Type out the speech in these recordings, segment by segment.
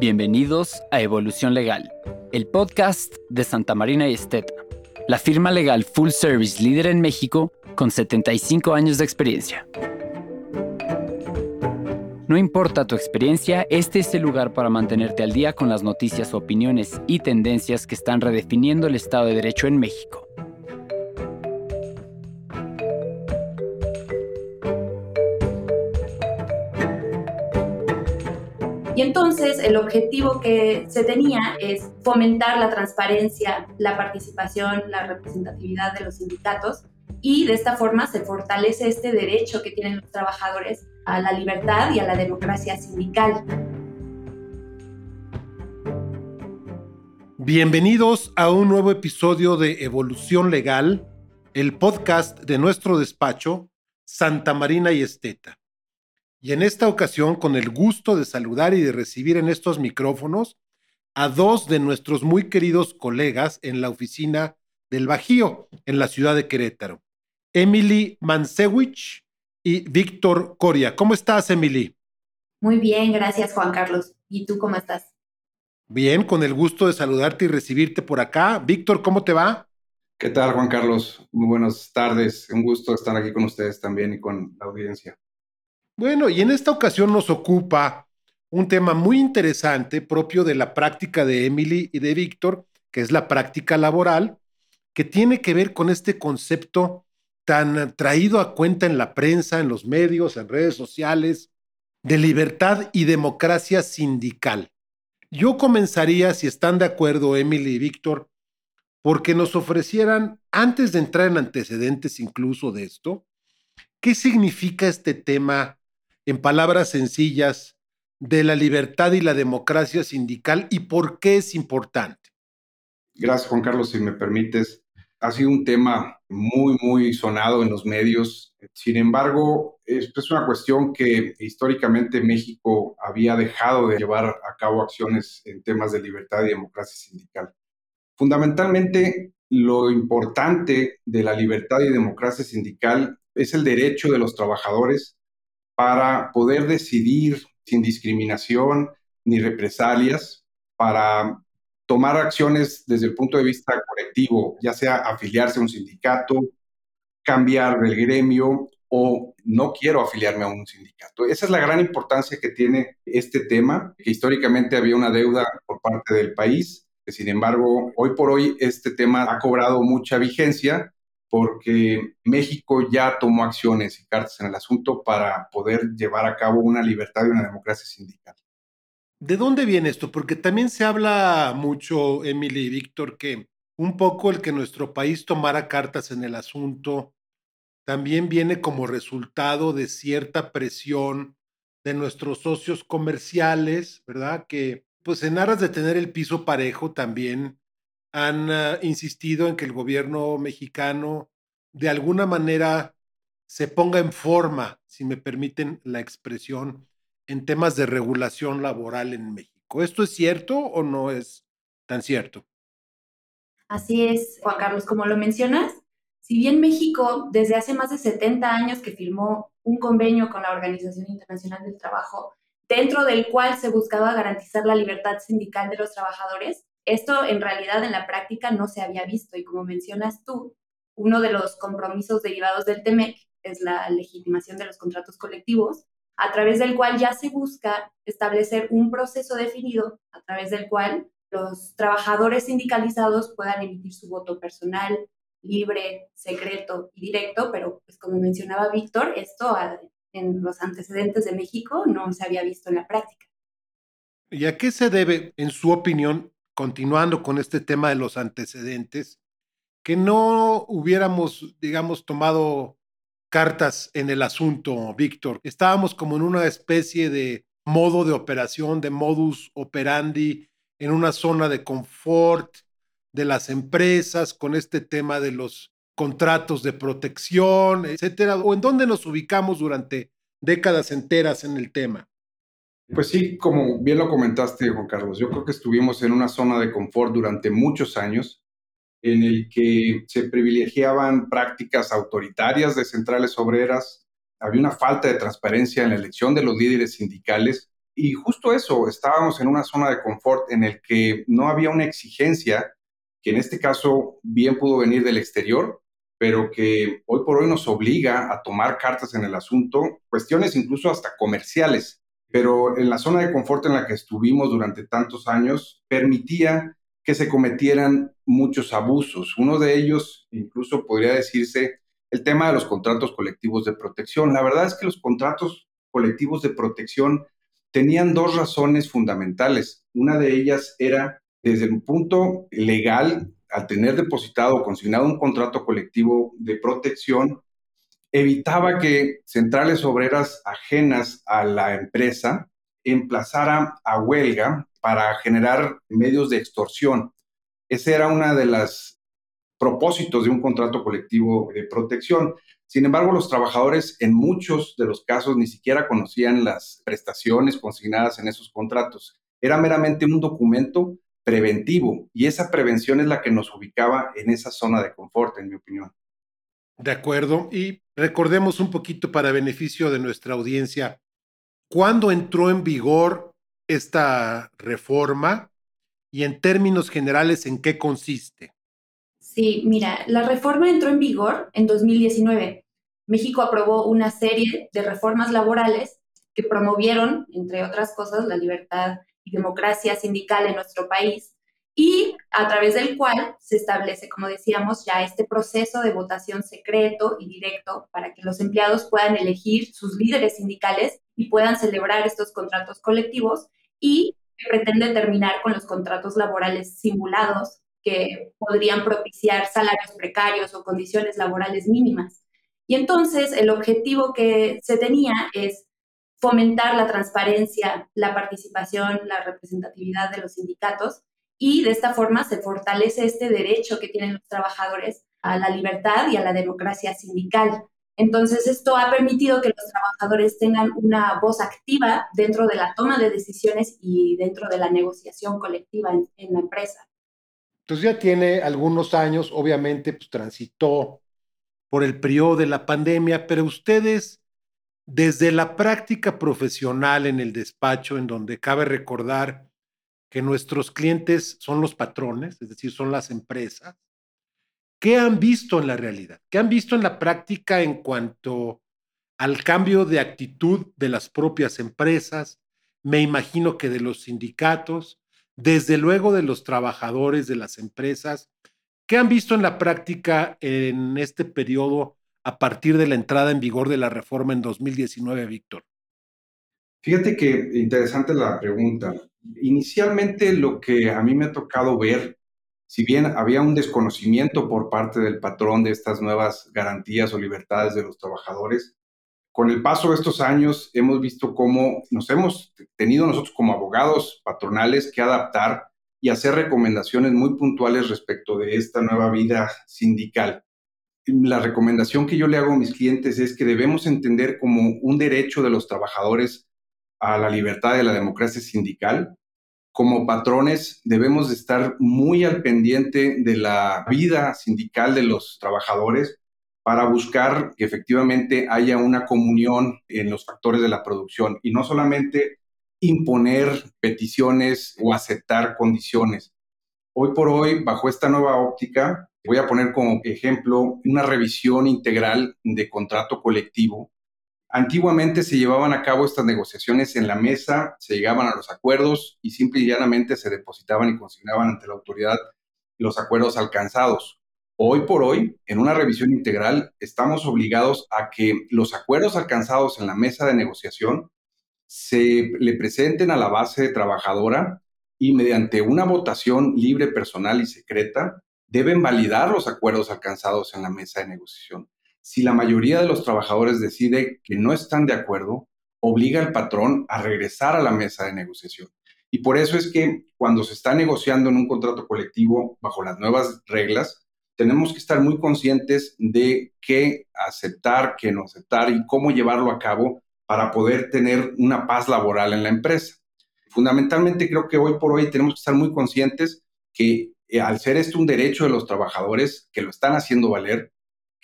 Bienvenidos a Evolución Legal, el podcast de Santa Marina y Esteta, la firma legal full service líder en México con 75 años de experiencia. No importa tu experiencia, este es el lugar para mantenerte al día con las noticias, opiniones y tendencias que están redefiniendo el Estado de Derecho en México. Y entonces el objetivo que se tenía es fomentar la transparencia, la participación, la representatividad de los sindicatos y de esta forma se fortalece este derecho que tienen los trabajadores a la libertad y a la democracia sindical. Bienvenidos a un nuevo episodio de Evolución Legal, el podcast de nuestro despacho, Santa Marina y Esteta y en esta ocasión con el gusto de saludar y de recibir en estos micrófonos a dos de nuestros muy queridos colegas en la oficina del Bajío, en la ciudad de Querétaro, Emily Mansewich y Víctor Coria. ¿Cómo estás, Emily? Muy bien, gracias, Juan Carlos. ¿Y tú cómo estás? Bien, con el gusto de saludarte y recibirte por acá. Víctor, ¿cómo te va? ¿Qué tal, Juan Carlos? Muy buenas tardes. Un gusto estar aquí con ustedes también y con la audiencia. Bueno, y en esta ocasión nos ocupa un tema muy interesante propio de la práctica de Emily y de Víctor, que es la práctica laboral, que tiene que ver con este concepto tan traído a cuenta en la prensa, en los medios, en redes sociales, de libertad y democracia sindical. Yo comenzaría, si están de acuerdo Emily y Víctor, porque nos ofrecieran, antes de entrar en antecedentes incluso de esto, ¿qué significa este tema en palabras sencillas, de la libertad y la democracia sindical y por qué es importante. Gracias, Juan Carlos, si me permites. Ha sido un tema muy, muy sonado en los medios. Sin embargo, es una cuestión que históricamente México había dejado de llevar a cabo acciones en temas de libertad y democracia sindical. Fundamentalmente, lo importante de la libertad y democracia sindical es el derecho de los trabajadores para poder decidir sin discriminación ni represalias, para tomar acciones desde el punto de vista colectivo, ya sea afiliarse a un sindicato, cambiar del gremio o no quiero afiliarme a un sindicato. Esa es la gran importancia que tiene este tema, que históricamente había una deuda por parte del país, que sin embargo, hoy por hoy este tema ha cobrado mucha vigencia porque México ya tomó acciones y cartas en el asunto para poder llevar a cabo una libertad y una democracia sindical. ¿De dónde viene esto? Porque también se habla mucho, Emily y Víctor, que un poco el que nuestro país tomara cartas en el asunto también viene como resultado de cierta presión de nuestros socios comerciales, ¿verdad? Que pues en aras de tener el piso parejo también han uh, insistido en que el gobierno mexicano de alguna manera se ponga en forma, si me permiten la expresión, en temas de regulación laboral en México. ¿Esto es cierto o no es tan cierto? Así es, Juan Carlos, como lo mencionas, si bien México desde hace más de 70 años que firmó un convenio con la Organización Internacional del Trabajo, dentro del cual se buscaba garantizar la libertad sindical de los trabajadores, esto en realidad en la práctica no se había visto y como mencionas tú, uno de los compromisos derivados del TEMEC es la legitimación de los contratos colectivos, a través del cual ya se busca establecer un proceso definido a través del cual los trabajadores sindicalizados puedan emitir su voto personal, libre, secreto y directo, pero pues como mencionaba Víctor, esto en los antecedentes de México no se había visto en la práctica. ¿Y a qué se debe, en su opinión, continuando con este tema de los antecedentes, que no hubiéramos, digamos, tomado cartas en el asunto, Víctor. Estábamos como en una especie de modo de operación, de modus operandi, en una zona de confort de las empresas con este tema de los contratos de protección, etcétera, o en dónde nos ubicamos durante décadas enteras en el tema. Pues sí, como bien lo comentaste, Juan Carlos, yo creo que estuvimos en una zona de confort durante muchos años en el que se privilegiaban prácticas autoritarias de centrales obreras, había una falta de transparencia en la elección de los líderes sindicales Y justo eso, estábamos en una zona de confort en el que no había una exigencia, que en este caso bien pudo venir del exterior, pero que hoy por hoy nos obliga a tomar cartas en el asunto, cuestiones incluso hasta comerciales. Pero en la zona de confort en la que estuvimos durante tantos años, permitía que se cometieran muchos abusos. Uno de ellos, incluso podría decirse, el tema de los contratos colectivos de protección. La verdad es que los contratos colectivos de protección tenían dos razones fundamentales. Una de ellas era, desde un punto legal, al tener depositado o consignado un contrato colectivo de protección, evitaba que centrales obreras ajenas a la empresa emplazaran a huelga para generar medios de extorsión. Ese era uno de los propósitos de un contrato colectivo de protección. Sin embargo, los trabajadores en muchos de los casos ni siquiera conocían las prestaciones consignadas en esos contratos. Era meramente un documento preventivo y esa prevención es la que nos ubicaba en esa zona de confort, en mi opinión. De acuerdo. Y recordemos un poquito para beneficio de nuestra audiencia, ¿cuándo entró en vigor esta reforma y en términos generales en qué consiste? Sí, mira, la reforma entró en vigor en 2019. México aprobó una serie de reformas laborales que promovieron, entre otras cosas, la libertad y democracia sindical en nuestro país y a través del cual se establece, como decíamos, ya este proceso de votación secreto y directo para que los empleados puedan elegir sus líderes sindicales y puedan celebrar estos contratos colectivos y pretende terminar con los contratos laborales simulados que podrían propiciar salarios precarios o condiciones laborales mínimas. Y entonces el objetivo que se tenía es fomentar la transparencia, la participación, la representatividad de los sindicatos y de esta forma se fortalece este derecho que tienen los trabajadores a la libertad y a la democracia sindical. Entonces, esto ha permitido que los trabajadores tengan una voz activa dentro de la toma de decisiones y dentro de la negociación colectiva en, la empresa. Entonces ya tiene algunos años, obviamente, pues transitó por el periodo de la pandemia, pero ustedes, desde la práctica profesional en el despacho, en donde cabe recordar que nuestros clientes son los patrones, es decir, son las empresas, ¿qué han visto en la realidad? ¿Qué han visto en la práctica en cuanto al cambio de actitud de las propias empresas? Me imagino que de los sindicatos, desde luego de los trabajadores de las empresas. ¿Qué han visto en la práctica en este periodo a partir de la entrada en vigor de la reforma en 2019, Víctor? Fíjate que interesante la pregunta. Inicialmente lo que a mí me ha tocado ver, si bien había un desconocimiento por parte del patrón de estas nuevas garantías o libertades de los trabajadores, con el paso de estos años hemos visto cómo nos hemos tenido nosotros como abogados patronales que adaptar y hacer recomendaciones muy puntuales respecto de esta nueva vida sindical. La recomendación que yo le hago a mis clientes es que debemos entender como un derecho de los trabajadores a la libertad de la democracia sindical. Como patrones debemos de estar muy al pendiente de la vida sindical de los trabajadores para buscar que efectivamente haya una comunión en los factores de la producción y no solamente imponer peticiones o aceptar condiciones. Hoy por hoy, bajo esta nueva óptica, voy a poner como ejemplo una revisión integral de contrato colectivo. Antiguamente se llevaban a cabo estas negociaciones en la mesa, se llegaban a los acuerdos y simple y llanamente se depositaban y consignaban ante la autoridad los acuerdos alcanzados. Hoy por hoy, en una revisión integral, estamos obligados a que los acuerdos alcanzados en la mesa de negociación se le presenten a la base trabajadora y mediante una votación libre, personal y secreta, deben validar los acuerdos alcanzados en la mesa de negociación. Si la mayoría de los trabajadores decide que no están de acuerdo, obliga al patrón a regresar a la mesa de negociación. Y por eso es que cuando se está negociando en un contrato colectivo bajo las nuevas reglas, tenemos que estar muy conscientes de qué aceptar, qué no aceptar y cómo llevarlo a cabo para poder tener una paz laboral en la empresa. Fundamentalmente creo que hoy por hoy tenemos que estar muy conscientes que eh, al ser esto un derecho de los trabajadores que lo están haciendo valer,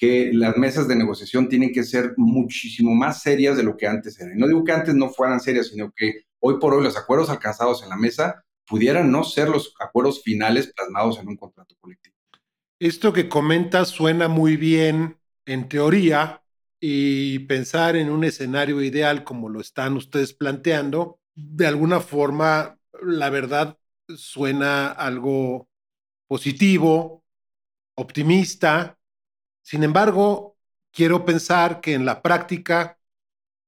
que las mesas de negociación tienen que ser muchísimo más serias de lo que antes eran. no digo que antes no fueran serias, sino que hoy por hoy los acuerdos alcanzados en la mesa pudieran no ser los acuerdos finales plasmados en un contrato colectivo. Esto que comentas suena muy bien en teoría y pensar en un escenario ideal como lo están ustedes planteando, de alguna forma, la verdad, suena algo positivo, optimista. Sin embargo, quiero pensar que en la práctica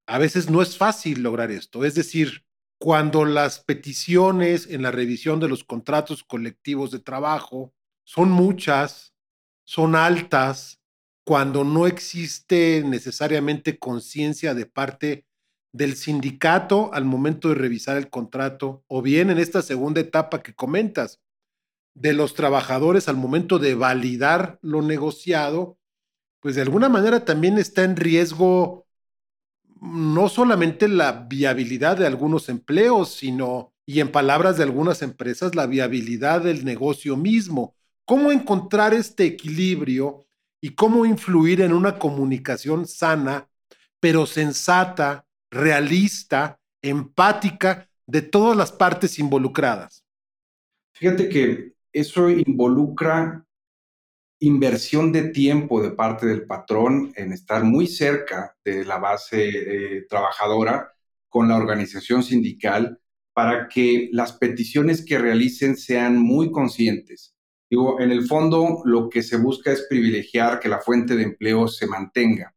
a veces no es fácil lograr esto. Es decir, cuando las peticiones en la revisión de los contratos colectivos de trabajo son muchas, son altas, cuando no existe necesariamente conciencia de parte del sindicato al momento de revisar el contrato, o bien en esta segunda etapa que comentas, de los trabajadores al momento de validar lo negociado, pues de alguna manera también está en riesgo no solamente la viabilidad de algunos empleos, sino, y en palabras de algunas empresas, la viabilidad del negocio mismo. ¿Cómo encontrar este equilibrio y cómo influir en una comunicación sana, pero sensata, realista, empática de todas las partes involucradas? Fíjate que eso involucra inversión de tiempo de parte del patrón en estar muy cerca de la base eh, trabajadora con la organización sindical para que las peticiones que realicen sean muy conscientes. Digo, en el fondo lo que se busca es privilegiar que la fuente de empleo se mantenga.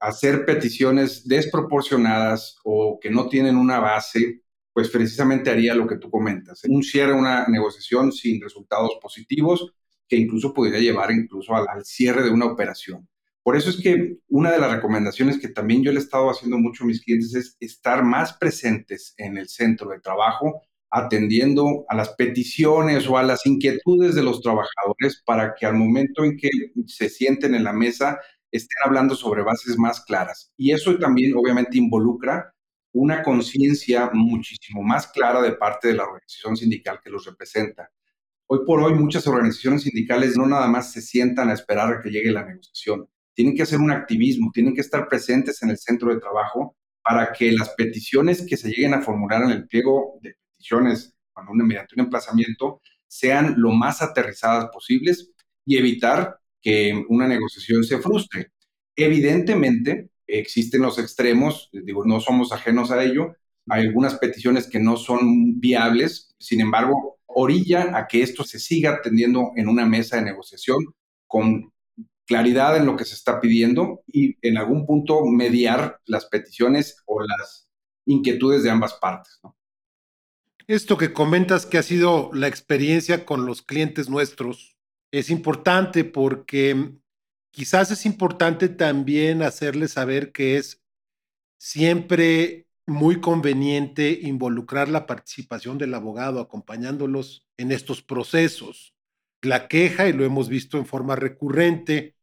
Hacer peticiones desproporcionadas o que no tienen una base, pues precisamente haría lo que tú comentas. Un cierre, una negociación sin resultados positivos que incluso podría llevar incluso al, cierre de una operación. Por eso es que una de las recomendaciones que también yo le he estado haciendo mucho a mis clientes es estar más presentes en el centro de trabajo, atendiendo a las peticiones o a las inquietudes de los trabajadores para que al momento en que se sienten en la mesa estén hablando sobre bases más claras. Y eso también obviamente involucra una conciencia muchísimo más clara de parte de la organización sindical que los representa. Hoy por hoy muchas organizaciones sindicales no nada más se sientan a esperar a que llegue la negociación, tienen que hacer un activismo, tienen que estar presentes en el centro de trabajo para que las peticiones que se lleguen a formular en el pliego de peticiones cuando una, mediante un emplazamiento sean lo más aterrizadas posibles y evitar que una negociación se frustre. Evidentemente, existen los extremos, digo, no somos ajenos a ello, hay algunas peticiones que no son viables, sin embargo, orilla a que esto se siga atendiendo en una mesa de negociación con claridad en lo que se está pidiendo y en algún punto mediar las peticiones o las inquietudes de ambas partes. Esto que comentas que ha sido la experiencia con los clientes nuestros es importante porque quizás es importante también hacerles saber que es siempre muy conveniente involucrar la participación del abogado acompañándolos en estos procesos. La queja, y lo hemos visto en forma recurrente,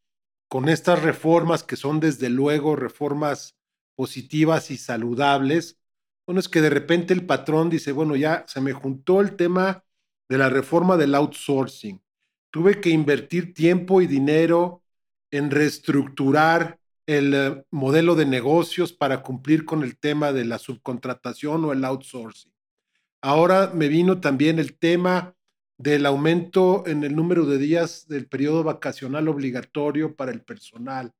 con estas reformas que son desde luego reformas positivas y saludables, bueno, es que de repente el patrón dice, bueno, ya se me juntó el tema de la reforma del outsourcing. Tuve que invertir tiempo y dinero en reestructurar el eh, modelo de negocios para cumplir con el tema de la subcontratación o el outsourcing. Ahora me vino también el tema del aumento en el número de días del periodo vacacional obligatorio para el personal.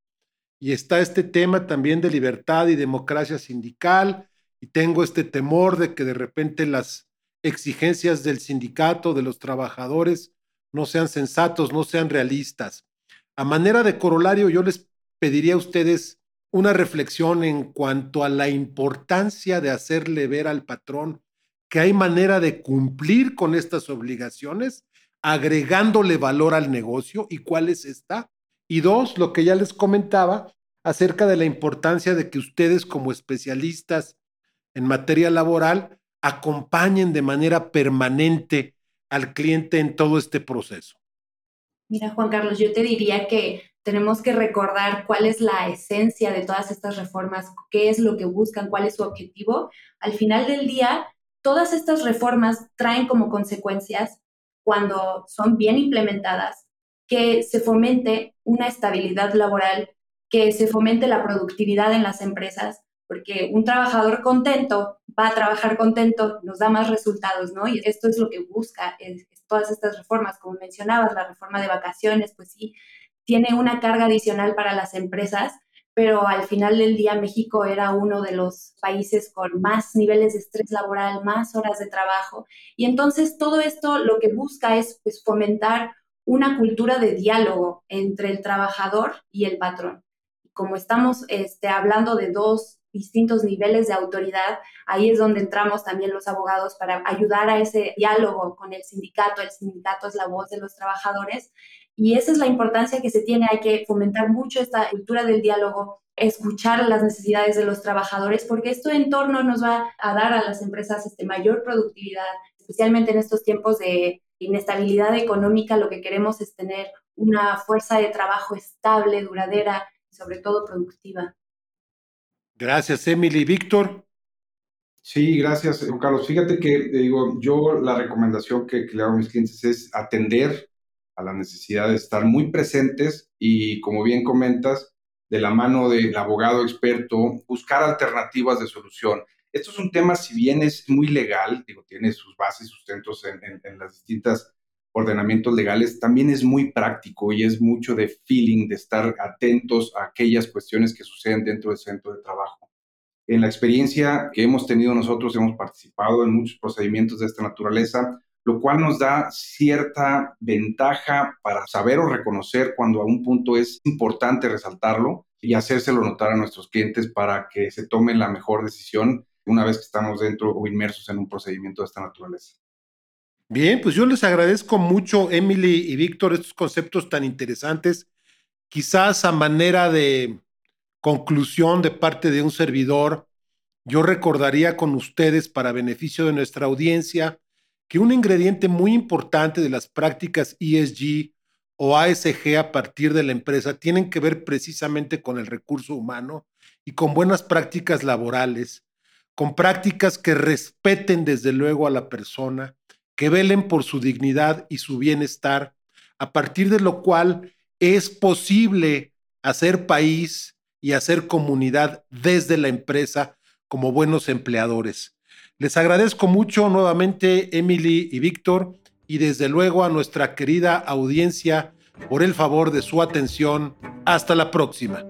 Y está este tema también de libertad y democracia sindical. Y tengo este temor de que de repente las exigencias del sindicato, de los trabajadores, no sean sensatos, no sean realistas. A manera de corolario, yo les pediría a ustedes una reflexión en cuanto a la importancia de hacerle ver al patrón que hay manera de cumplir con estas obligaciones, agregándole valor al negocio y cuál es esta. Y dos, lo que ya les comentaba acerca de la importancia de que ustedes como especialistas en materia laboral acompañen de manera permanente al cliente en todo este proceso. Mira, Juan Carlos, yo te diría que tenemos que recordar cuál es la esencia de todas estas reformas, qué es lo que buscan, cuál es su objetivo. Al final del día, todas estas reformas traen como consecuencias, cuando son bien implementadas, que se fomente una estabilidad laboral, que se fomente la productividad en las empresas, porque un trabajador contento va a trabajar contento, nos da más resultados, ¿no? Y esto es lo que busca es, todas estas reformas, como mencionabas, la reforma de vacaciones, pues sí, tiene una carga adicional para las empresas, pero al final del día México era uno de los países con más niveles de estrés laboral, más horas de trabajo. Y entonces todo esto lo que busca es pues, fomentar una cultura de diálogo entre el trabajador y el patrón. Como estamos este, hablando de dos distintos niveles de autoridad, ahí es donde entramos también los abogados para ayudar a ese diálogo con el sindicato. El sindicato es la voz de los trabajadores y esa es la importancia que se tiene. Hay que fomentar mucho esta cultura del diálogo, escuchar las necesidades de los trabajadores, porque esto en torno nos va a dar a las empresas este, mayor productividad, especialmente en estos tiempos de inestabilidad económica. Lo que queremos es tener una fuerza de trabajo estable, duradera y sobre todo productiva. Gracias, Emily. Víctor. Sí, gracias, Carlos. Fíjate que, digo, yo la recomendación que, le hago a mis clientes es atender a la necesidad de estar muy presentes y, como bien comentas, de la mano del abogado experto, buscar alternativas de solución. Esto es un tema, si bien es muy legal, digo, tiene sus bases y sustentos en, en, en las distintas ordenamientos legales, también es muy práctico y es mucho de feeling, de estar atentos a aquellas cuestiones que suceden dentro del centro de trabajo. En la experiencia que hemos tenido nosotros, hemos participado en muchos procedimientos de esta naturaleza, lo cual nos da cierta ventaja para saber o reconocer cuando a un punto es importante resaltarlo y hacérselo notar a nuestros clientes para que se tomen la mejor decisión una vez que estamos dentro o inmersos en un procedimiento de esta naturaleza. Bien, pues yo les agradezco mucho, Emily y Víctor, estos conceptos tan interesantes. Quizás a manera de conclusión de parte de un servidor, yo recordaría con ustedes, para beneficio de nuestra audiencia, que un ingrediente muy importante de las prácticas ESG o ASG a partir de la empresa tienen que ver precisamente con el recurso humano y con buenas prácticas laborales, con prácticas que respeten desde luego a la persona, que velen por su dignidad y su bienestar, a partir de lo cual es posible hacer país y hacer comunidad desde la empresa como buenos empleadores. Les agradezco mucho nuevamente, Emily y Víctor, y desde luego a nuestra querida audiencia por el favor de su atención. Hasta la próxima.